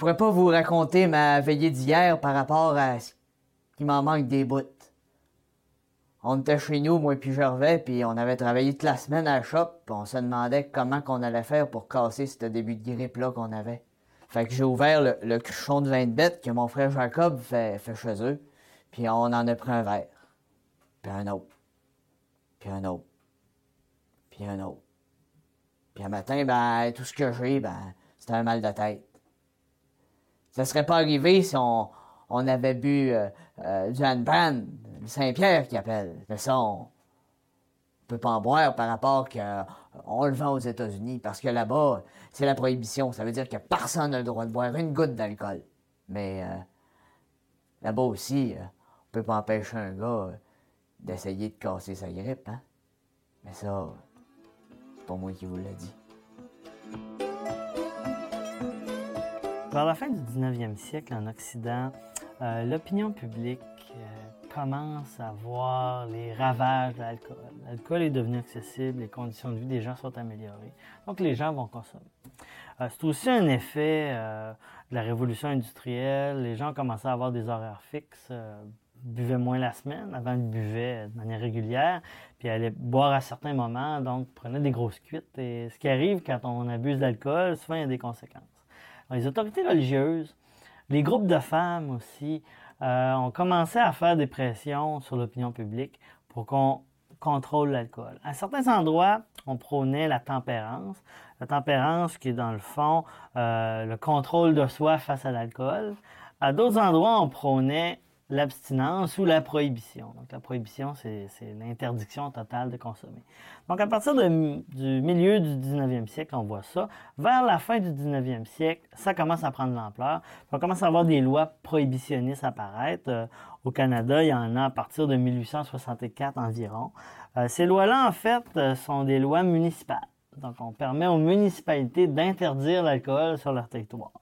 pourrais pas vous raconter ma veillée d'hier par rapport à ce qui m'en manque des bouts. On était chez nous, moi puis Gervais, puis on avait travaillé toute la semaine à la shop, puis on se demandait comment qu'on allait faire pour casser ce début de grippe-là qu'on avait. Fait que j'ai ouvert le, cruchon de vin de bête que mon frère Jacob fait, fait chez eux, puis on en a pris un verre, puis un autre, puis un autre, puis un autre. Puis un matin, ben, tout ce que j'ai, ben, c'était un mal de tête. Ça serait pas arrivé si on, avait bu euh, euh, du Saint-Pierre qui appelle. Mais ça, on, peut pas en boire par rapport qu'on le vend aux États-Unis. Parce que là-bas, c'est la prohibition. Ça veut dire que personne n'a le droit de boire une goutte d'alcool. Mais euh, là-bas aussi, on peut pas empêcher un gars d'essayer de casser sa grippe, hein? Mais ça, c'est pas moi qui vous l'ai dit. Vers la fin du 19e siècle, en Occident, euh, l'opinion publique euh, commence à voir les ravages de l'alcool. L'alcool est devenu accessible, les conditions de vie des gens sont améliorées. Donc les gens vont consommer. Euh, c'est aussi un effet de la révolution industrielle. Les gens commençaient à avoir des horaires fixes, buvaient moins la semaine. Avant, ils buvaient de manière régulière, puis allaient boire à certains moments, donc prenaient des grosses cuites. Et ce qui arrive quand on abuse d'alcool, souvent il y a des conséquences. Les autorités religieuses les groupes de femmes aussi euh, ont commencé à faire des pressions sur l'opinion publique pour qu'on contrôle l'alcool. À certains endroits, on prônait la tempérance. La tempérance qui est dans le fond euh, le contrôle de soi face à l'alcool. À d'autres endroits, on prônait l'abstinence ou la prohibition. Donc, la prohibition, c'est l'interdiction totale de consommer. Donc, à partir du milieu du 19e siècle, on voit ça. Vers la fin du 19e siècle, ça commence à prendre l'ampleur. On commence à avoir des lois prohibitionnistes apparaître. Euh, au Canada, il y en a à partir de 1864 environ. Euh, ces lois-là, en fait, euh, sont des lois municipales. Donc, on permet aux municipalités d'interdire l'alcool sur leur territoire.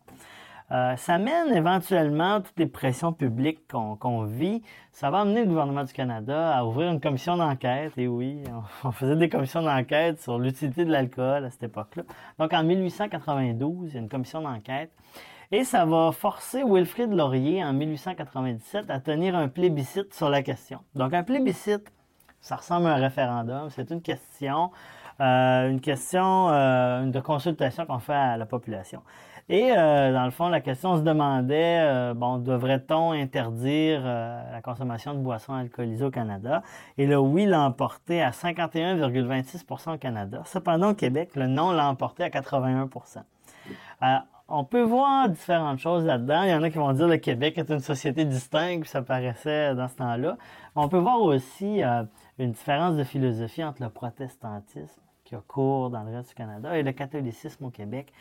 Euh, ça mène éventuellement toutes les pressions publiques qu'on vit. Ça va amener le gouvernement du Canada à ouvrir une commission d'enquête. Et oui, on, faisait des commissions d'enquête sur l'utilité de l'alcool à cette époque-là. Donc en 1892, il y a une commission d'enquête. Et ça va forcer Wilfrid Laurier en 1897 à tenir un plébiscite sur la question. Donc un plébiscite, ça ressemble à un référendum. C'est une question, euh, une question euh, de consultation qu'on fait à la population. Et euh, dans le fond, la question se demandait, euh, bon, devrait-on interdire euh, la consommation de boissons alcoolisées au Canada? Et le oui l'a emporté à 51,26% au Canada. Cependant, au Québec, le non l'a emporté à 81% on peut voir différentes choses là-dedans. Il y en a qui vont dire que le Québec est une société distincte, ça paraissait dans ce temps-là. On peut voir aussi une différence de philosophie entre le protestantisme qui a cours dans le reste du Canada et le catholicisme au Québec.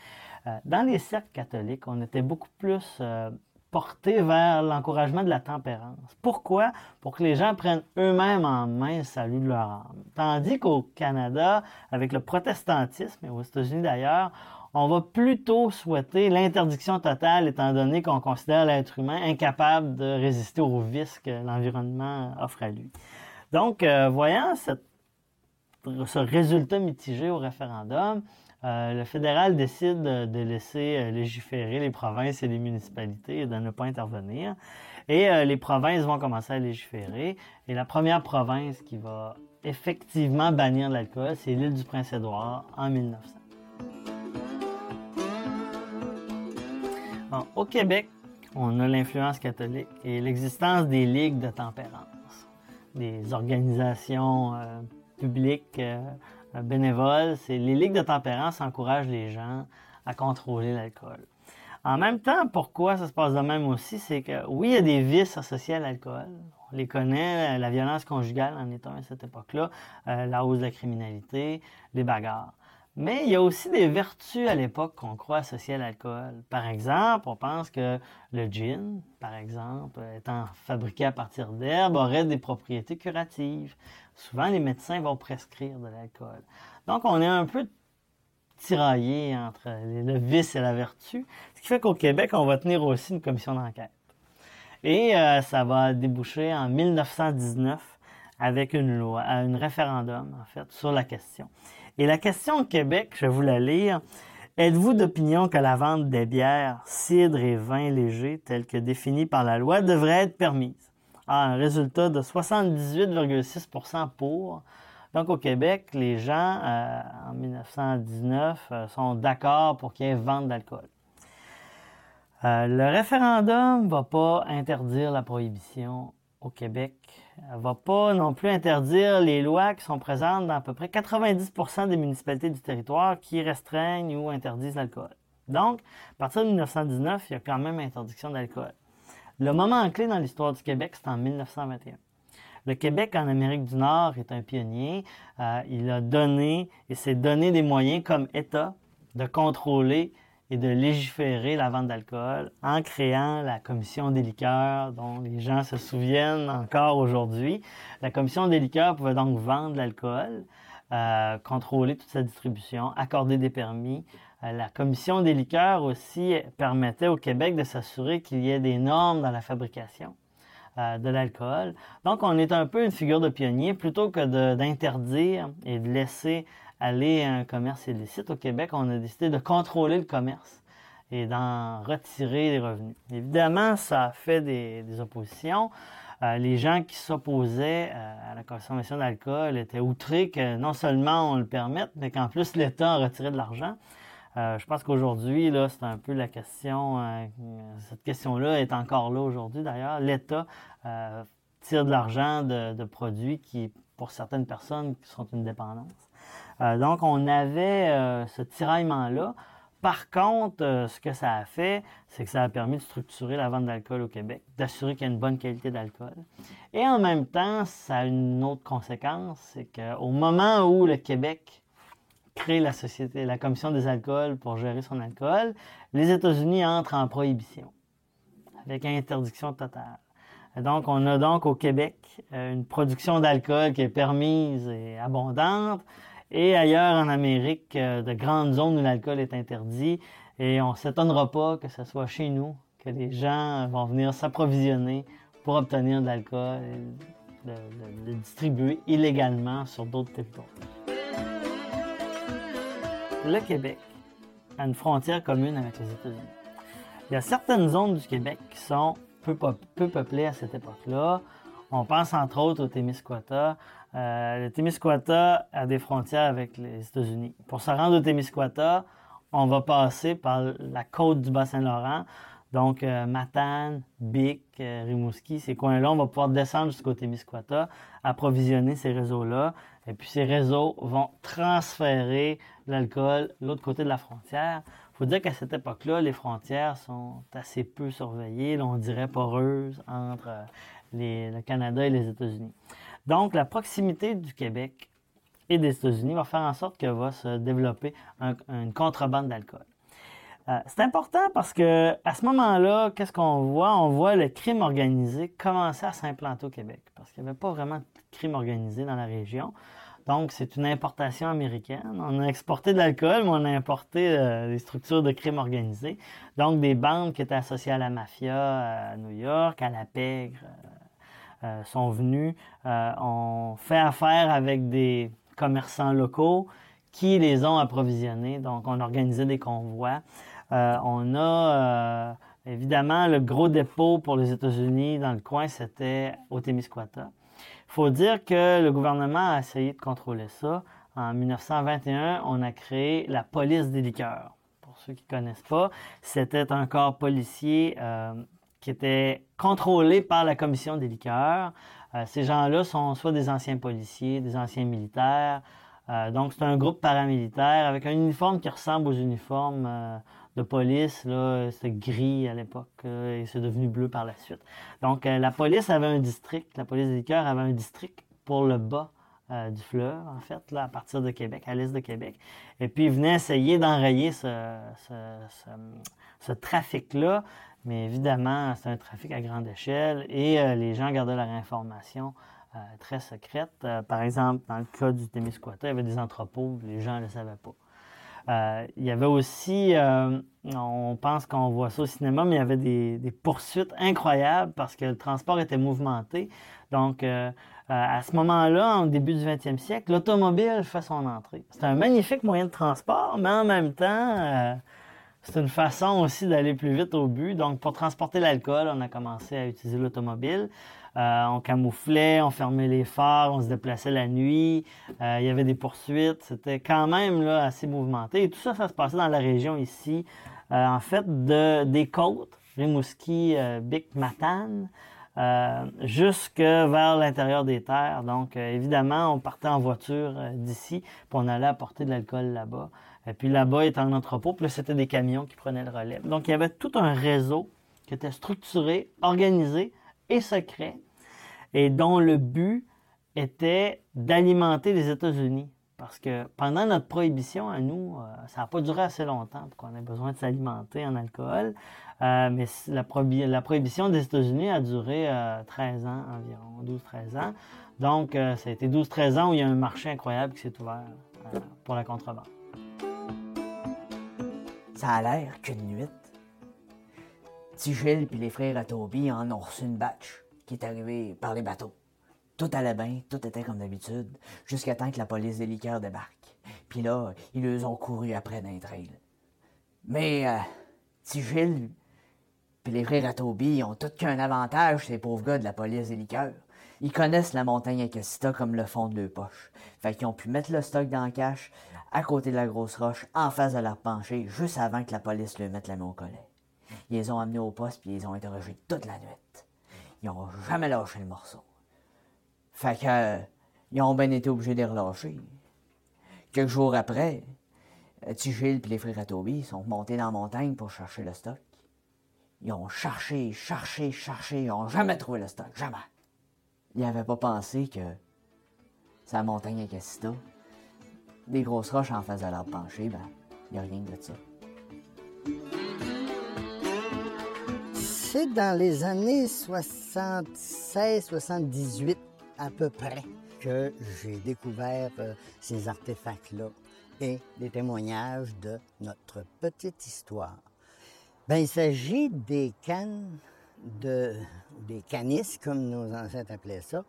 Euh, dans les cercles catholiques, on était beaucoup plus euh, porté vers l'encouragement de la tempérance. Pourquoi? Pour que les gens prennent eux-mêmes en main le salut de leur âme. Tandis qu'au Canada, avec le protestantisme, et aux États-Unis d'ailleurs, on va plutôt souhaiter l'interdiction totale étant donné qu'on considère l'être humain incapable de résister aux vices que l'environnement offre à lui. Donc, euh, voyant ce résultat mitigé au référendum, euh, le fédéral décide de laisser euh, légiférer les provinces et les municipalités et de ne pas intervenir. Et euh, les provinces vont commencer à légiférer. Et la première province qui va effectivement bannir l'alcool, c'est l'île du Prince-Édouard en 1900. au Québec, on a l'influence catholique et l'existence des ligues de tempérance, des organisations publiques bénévoles, c'est les ligues de tempérance encouragent les gens à contrôler l'alcool. En même temps, pourquoi ça se passe de même aussi, c'est que oui, il y a des vices associés à l'alcool. On les connaît, la violence conjugale en un à cette époque-là, euh, la hausse de la criminalité, les bagarres. Mais il y a aussi des vertus à l'époque qu'on croit associées à l'alcool. Par exemple, on pense que le gin, par exemple, étant fabriqué à partir d'herbes, aurait des propriétés curatives. Souvent, les médecins vont prescrire de l'alcool. Donc, on est un peu tiraillé entre le vice et la vertu, ce qui fait qu'au Québec, on va tenir aussi une commission d'enquête. Et euh, ça va déboucher en 1919 avec une loi, un référendum, en fait, sur la question. Et la question au Québec, je vais vous la lire, Êtes-vous d'opinion que la vente des bières, cidres et vins légers, tels que définis par la loi, devrait être permise? Ah, un résultat de 78,6% pour. Donc, au Québec, les gens, euh, en 1919, euh, sont d'accord pour qu'il y ait vente d'alcool. Euh, le référendum ne va pas interdire la prohibition au Québec. Ne va pas non plus interdire les lois qui sont présentes dans à peu près 90 des municipalités du territoire qui restreignent ou interdisent l'alcool. Donc, à partir de 1919, il y a quand même interdiction d'alcool. Le moment clé dans l'histoire du Québec, c'est en 1921. Le Québec en Amérique du Nord est un pionnier. Euh, il a donné et s'est donné des moyens comme État de contrôler et de légiférer la vente d'alcool en créant la commission des liqueurs dont les gens se souviennent encore aujourd'hui. La commission des liqueurs pouvait donc vendre l'alcool, euh, contrôler toute sa distribution, accorder des permis, euh, la commission des liqueurs aussi permettait au Québec de s'assurer qu'il y ait des normes dans la fabrication euh, de l'alcool. Donc, on est un peu une figure de pionnier. Plutôt que d'interdire et de laisser aller un commerce illicite au Québec, on a décidé de contrôler le commerce et d'en retirer les revenus. Évidemment, ça a fait des, oppositions. Euh, les gens qui s'opposaient à la consommation d'alcool étaient outrés que non seulement on le permette, mais qu'en plus l'État en retirait de l'argent. Euh, je pense qu'aujourd'hui, là, c'est un peu la question. Euh, cette question-là est encore là aujourd'hui d'ailleurs. L'État euh, tire de l'argent de, produits qui, pour certaines personnes, sont une dépendance. Donc, on avait ce tiraillement-là. Par contre, ce que ça a fait, c'est que ça a permis de structurer la vente d'alcool au Québec, d'assurer qu'il y a une bonne qualité d'alcool. Et en même temps, ça a une autre conséquence, c'est qu'au moment où le Québec crée la société, la commission des alcools pour gérer son alcool, les États-Unis entrent en prohibition avec interdiction totale. donc, on a donc au Québec euh, une production d'alcool qui est permise et abondante, et ailleurs en Amérique, euh, de grandes zones où l'alcool est interdit, et on ne s'étonnera pas que ce soit chez nous que les gens vont venir s'approvisionner pour obtenir de l'alcool et le distribuer illégalement sur d'autres territoires le Québec a une frontière commune avec les États-Unis. Il y a certaines zones du Québec qui sont peu, peuplées à cette époque-là. On pense entre autres au Témiscouata. Euh, le Témiscouata a des frontières avec les États-Unis. Pour se rendre au Témiscouata, on va passer par la côte du Bas-Saint-Laurent. Donc, euh, Matane, Bic, euh, Rimouski, ces coins-là, on va pouvoir descendre jusqu'au Témiscouata, approvisionner ces réseaux-là. Et puis, ces réseaux vont transférer l'alcool l'autre côté de la frontière. Il faut dire qu'à cette époque-là, les frontières sont assez peu surveillées, on dirait poreuses entre le Canada et les États-Unis. Donc, la proximité du Québec et des États-Unis va faire en sorte que va se développer une contrebande d'alcool. Euh, c'est important parce que à ce moment-là, qu'est-ce qu'on voit? On voit le crime organisé commencer à s'implanter au Québec parce qu'il n'y avait pas vraiment de crime organisé dans la région. Donc, c'est une importation américaine. On a exporté de l'alcool, mais on a importé euh, des structures de crime organisé. Donc, des bandes qui étaient associées à la mafia euh, à New York, à la pègre, sont venues. on fait affaire avec des commerçants locaux qui les ont approvisionnés. Donc, on organisait des convois. Euh, on a euh, évidemment le gros dépôt pour les États-Unis dans le coin, c'était au Témiscouata. Il faut dire que le gouvernement a essayé de contrôler ça. En 1921, on a créé la police des liqueurs. Pour ceux qui ne connaissent pas, c'était un corps policier euh, qui était contrôlé par la commission des liqueurs. ces gens-là sont soit des anciens policiers, des anciens militaires. donc, c'est un groupe paramilitaire avec un uniforme qui ressemble aux uniformes de police, là, c'était gris à l'époque et c'est devenu bleu par la suite. Donc, euh, la police avait un district, la police des cœurs avait un district pour le bas euh, du fleuve, en fait, là, à partir de Québec, à l'est de Québec. Et puis, ils venaient essayer d'enrayer ce, trafic-là. Mais évidemment, c'est un trafic à grande échelle et euh, les gens gardaient leur information très secrète. par exemple, dans le cas du Témiscouata, il y avait des entrepôts, les gens ne le savaient pas. Euh, il y avait aussi, euh, on pense qu'on voit ça au cinéma, mais il y avait des, poursuites incroyables parce que le transport était mouvementé. Donc, euh, à ce moment-là, au début du 20e siècle, l'automobile fait son entrée. C'est un magnifique moyen de transport, mais en même temps, c'est une façon aussi d'aller plus vite au but. Donc, pour transporter l'alcool, on a commencé à utiliser l'automobile. Euh, on camouflait, on fermait les phares, on se déplaçait la nuit. Euh, il y avait des poursuites. C'était quand même assez mouvementé. Et tout ça, ça se passait dans la région ici, euh, en fait, de, des côtes, Rimouski, Bic, Matane, jusque vers l'intérieur des terres. Donc, évidemment, on partait en voiture d'ici, puis on allait apporter de l'alcool là-bas. Et puis là-bas était un entrepôt, puis là, c'était des camions qui prenaient le relais. Donc, il y avait tout un réseau qui était structuré, organisé et secret et dont le but était d'alimenter les États-Unis. Parce que pendant notre prohibition à nous, euh, ça n'a pas duré assez longtemps pour qu'on ait besoin de s'alimenter en alcool. Euh, mais la, prohibition des États-Unis a duré 13 euh, ans environ, 12-13 ans. Donc, ça a été 12-13 ans où il y a un marché incroyable qui s'est ouvert pour la contrebande. Ça a l'air qu'une nuit, Tigil puis les frères à en ont reçu une batch qui est arrivé par les bateaux. Tout allait bien, tout était comme d'habitude, jusqu'à temps que la police des liqueurs débarque. Puis là, ils les ont couru après d'un trail. Mais, euh, Tigil, puis les frères à ont tout qu'un avantage, ces pauvres gars de la police des liqueurs. Ils connaissent la montagne Acasta comme le fond de leur poche. Fait qu'ils ont pu mettre le stock dans le cache, à côté de la grosse roche, en face de leur pencher, juste avant que la police leur mette la main au collet. Ils les ont amenés au poste puis ils les ont interrogés toute la nuit ils n'ont jamais lâché le morceau. Fait que, euh, ils ont bien été obligés de les relâcher. Quelques jours après, euh, Tigil et les frères Toby sont montés dans la montagne pour chercher le stock. Ils ont cherché, cherché, cherché, ils n'ont jamais trouvé le stock, jamais. Ils n'avaient pas pensé que sa montagne à Cassita, des grosses roches en face de l'arbre penché, ben, il n'y a rien de ça. c'est dans les années 76-78 à peu près que j'ai découvert euh, ces artefacts-là et des témoignages de notre petite histoire. Ben, il s'agit des cannes de des canisses, comme nos ancêtres appelaient ça,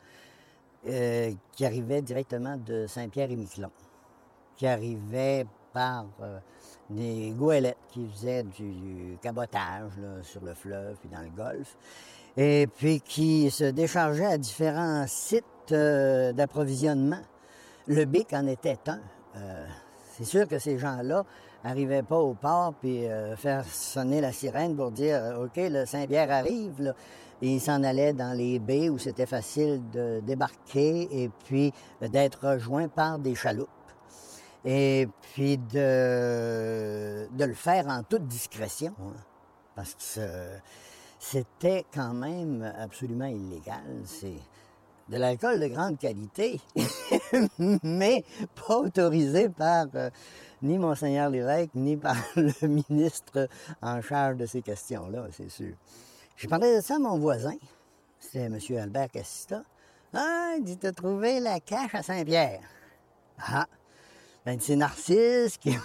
euh, qui arrivaient directement de Saint-Pierre-et-Miquelon, qui arrivaient par euh, des goélettes qui faisaient du cabotage sur le fleuve et dans le golfe, et puis qui se déchargeaient à différents sites euh, d'approvisionnement. Le BIC en était un. Euh, c'est sûr que ces gens-là n'arrivaient pas au port puis faire sonner la sirène pour dire OK, le Saint-Pierre arrive. Ils s'en allaient dans les baies où c'était facile de débarquer et puis d'être rejoints par des chaloupes et puis de, de le faire en toute discrétion, hein, parce que c'était quand même absolument illégal. C'est de l'alcool de grande qualité, mais pas autorisé par euh, ni Monseigneur l'évêque, ni par le ministre en charge de ces questions-là, c'est sûr. J'ai parlé de ça à mon voisin, c'était M. Albert Cassista. Ah, il dit, t'as trouvé la cache à Saint-Pierre. Ah, ben, c'est Narcisse qui,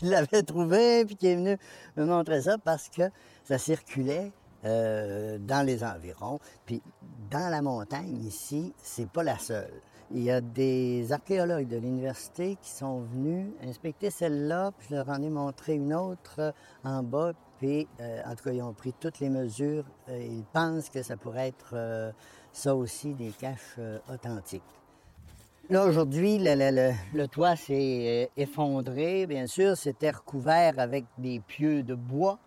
l'avait trouvé, puis qui est venu me montrer ça parce que ça circulait euh, dans les environs. Puis dans la montagne ici, c'est pas la seule. Il y a des archéologues de l'université qui sont venus inspecter celle-là, puis je leur en ai montré une autre euh, en bas, puis euh, en tout cas, ils ont pris toutes les mesures. ils pensent que ça pourrait être ça aussi des caches authentiques. Là, aujourd'hui, le, toit s'est euh, effondré, bien sûr. C'était recouvert avec des pieux de bois,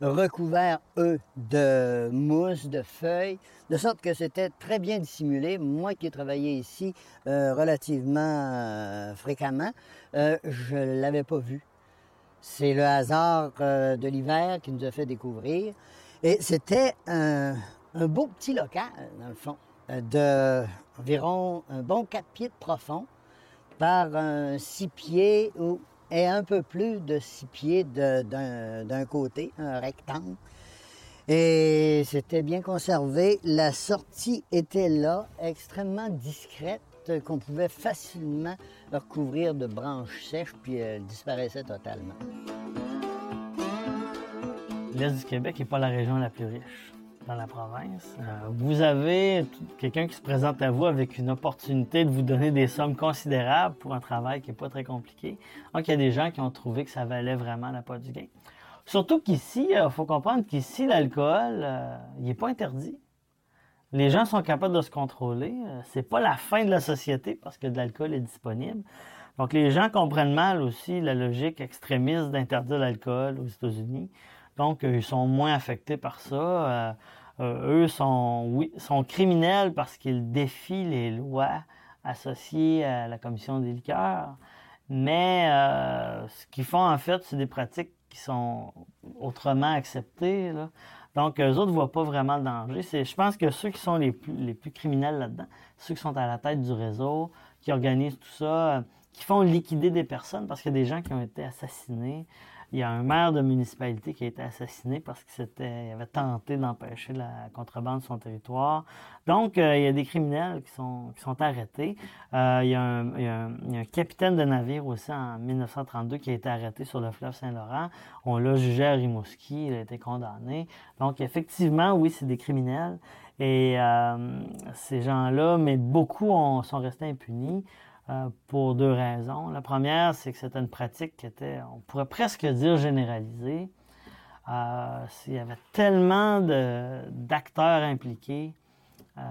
recouvert, eux, de mousse, de feuilles, de sorte que c'était très bien dissimulé. Moi qui ai travaillé ici euh, relativement euh, fréquemment, je ne l'avais pas vu. C'est le hasard de l'hiver qui nous a fait découvrir. Et c'était un beau petit local, dans le fond, de environ un bon 4 pieds de profond par un 6 pieds ou, et un peu plus de 6 pieds d'un côté, un rectangle. Et c'était bien conservé. La sortie était là, extrêmement discrète. qu'on pouvait facilement recouvrir de branches sèches, puis elle disparaissait totalement. L'Est du Québec n'est pas la région la plus riche dans la province. Euh, vous avez quelqu'un qui se présente à vous avec une opportunité de vous donner des sommes considérables pour un travail qui n'est pas très compliqué. Donc, il y a des gens qui ont trouvé que ça valait vraiment la part du gain. Surtout qu'ici, il euh, faut comprendre qu'ici, l'alcool, euh, il n'est pas interdit. Les gens sont capables de se contrôler. C'est pas la fin de la société parce que de l'alcool est disponible. Donc, les gens comprennent mal aussi la logique extrémiste d'interdire l'alcool aux États-Unis. Donc, ils sont moins affectés par ça. Euh, eux sont, oui, sont criminels parce qu'ils défient les lois associées à la commission des liqueurs. Mais euh, ce qu'ils font, en fait, c'est des pratiques qui sont autrement acceptées. Donc, eux autres ne voient pas vraiment le danger. je pense que ceux qui sont les plus, les plus criminels là-dedans, ceux qui sont à la tête du réseau, qui organisent tout ça, qui font liquider des personnes, parce qu'il y a des gens qui ont été assassinés, il y a un maire de municipalité qui a été assassiné parce qu'il avait tenté d'empêcher la contrebande de son territoire. Donc, euh, il y a des criminels qui sont, qui sont arrêtés. Euh, il, y a un, capitaine de navire aussi en 1932 qui a été arrêté sur le fleuve Saint-Laurent. On l'a jugé à Rimouski, il a été condamné. Donc, effectivement, oui, c'est des criminels. Et euh, ces gens-là, mais beaucoup sont restés impunis. Euh, pour deux raisons. La première, c'est que c'était une pratique qui était, on pourrait presque dire, généralisée. Euh, il y avait tellement d'acteurs impliqués euh,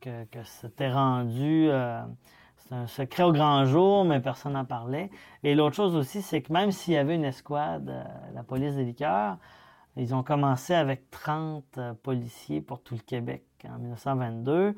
que, que c'était rendu... c'est un secret au grand jour, mais personne n'en parlait. Et l'autre chose aussi, c'est que même s'il y avait une escouade, la police des liqueurs, ils ont commencé avec 30 policiers pour tout le Québec en 1922.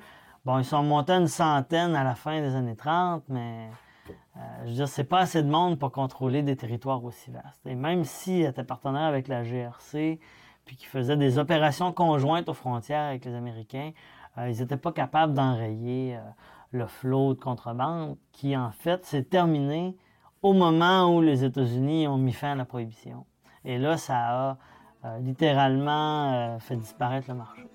Bon, ils sont montés à une centaine à la fin des années 30, mais euh, je veux dire, c'est pas assez de monde pour contrôler des territoires aussi vastes. Et même s'ils étaient partenaires avec la GRC, puis qu'ils faisaient des opérations conjointes aux frontières avec les Américains, euh, ils n'étaient pas capables d'enrayer euh, le flot de contrebande qui, en fait, s'est terminé au moment où les États-Unis ont mis fin à la prohibition. Et là, ça a littéralement fait disparaître le marché.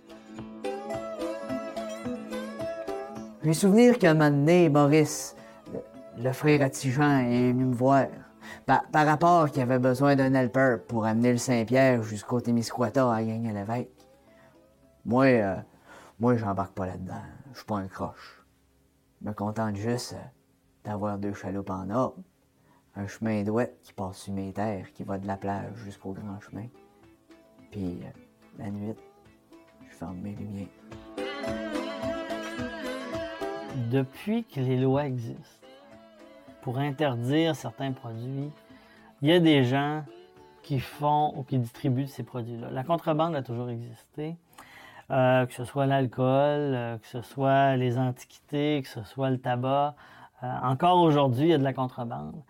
J'ai souvenir qu'à un moment donné, Maurice, le, frère à Tijan, est venu me voir. Par, rapport qu'il avait besoin d'un helper pour amener le Saint-Pierre jusqu'au Témiscouata à gagner l'évêque. Moi, euh, moi, j'embarque pas là-dedans. Je suis pas un croche. Je me contente juste euh, d'avoir deux chaloupes en ordre, un chemin douette qui passe sur mes terres, qui va de la plage jusqu'au grand chemin. Puis, euh, la nuit, je ferme mes lumières depuis que les lois existent pour interdire certains produits, il y a des gens qui font ou qui distribuent ces produits-là. La contrebande a toujours existé, euh, que ce soit l'alcool, euh, que ce soit les antiquités, que ce soit le tabac. Euh, encore aujourd'hui, il y a de la contrebande.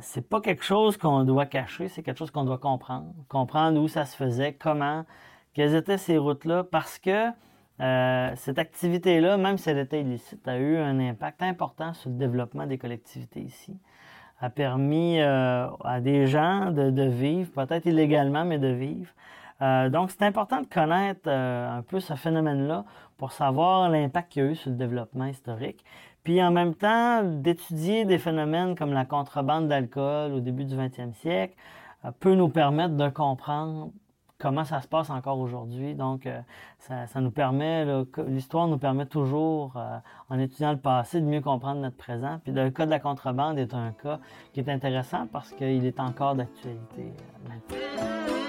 c'est pas quelque chose qu'on doit cacher, c'est quelque chose qu'on doit comprendre. Comprendre où ça se faisait, comment, quelles étaient ces routes-là, parce que euh, cette activité-là, même si elle était illicite, a eu un impact important sur le développement des collectivités ici. A permis euh, à des gens de, vivre, peut-être illégalement, mais de vivre. Euh, donc, c'est important de connaître un peu ce phénomène-là pour savoir l'impact qu'il y a eu sur le développement historique. Puis en même temps, d'étudier des phénomènes comme la contrebande d'alcool au début du 20e siècle peut nous permettre de comprendre comment ça se passe encore aujourd'hui. Donc, euh, ça, nous permet, l'histoire nous permet toujours, euh, en étudiant le passé, de mieux comprendre notre présent. Puis le cas de la contrebande est un cas qui est intéressant parce qu'il est encore d'actualité euh.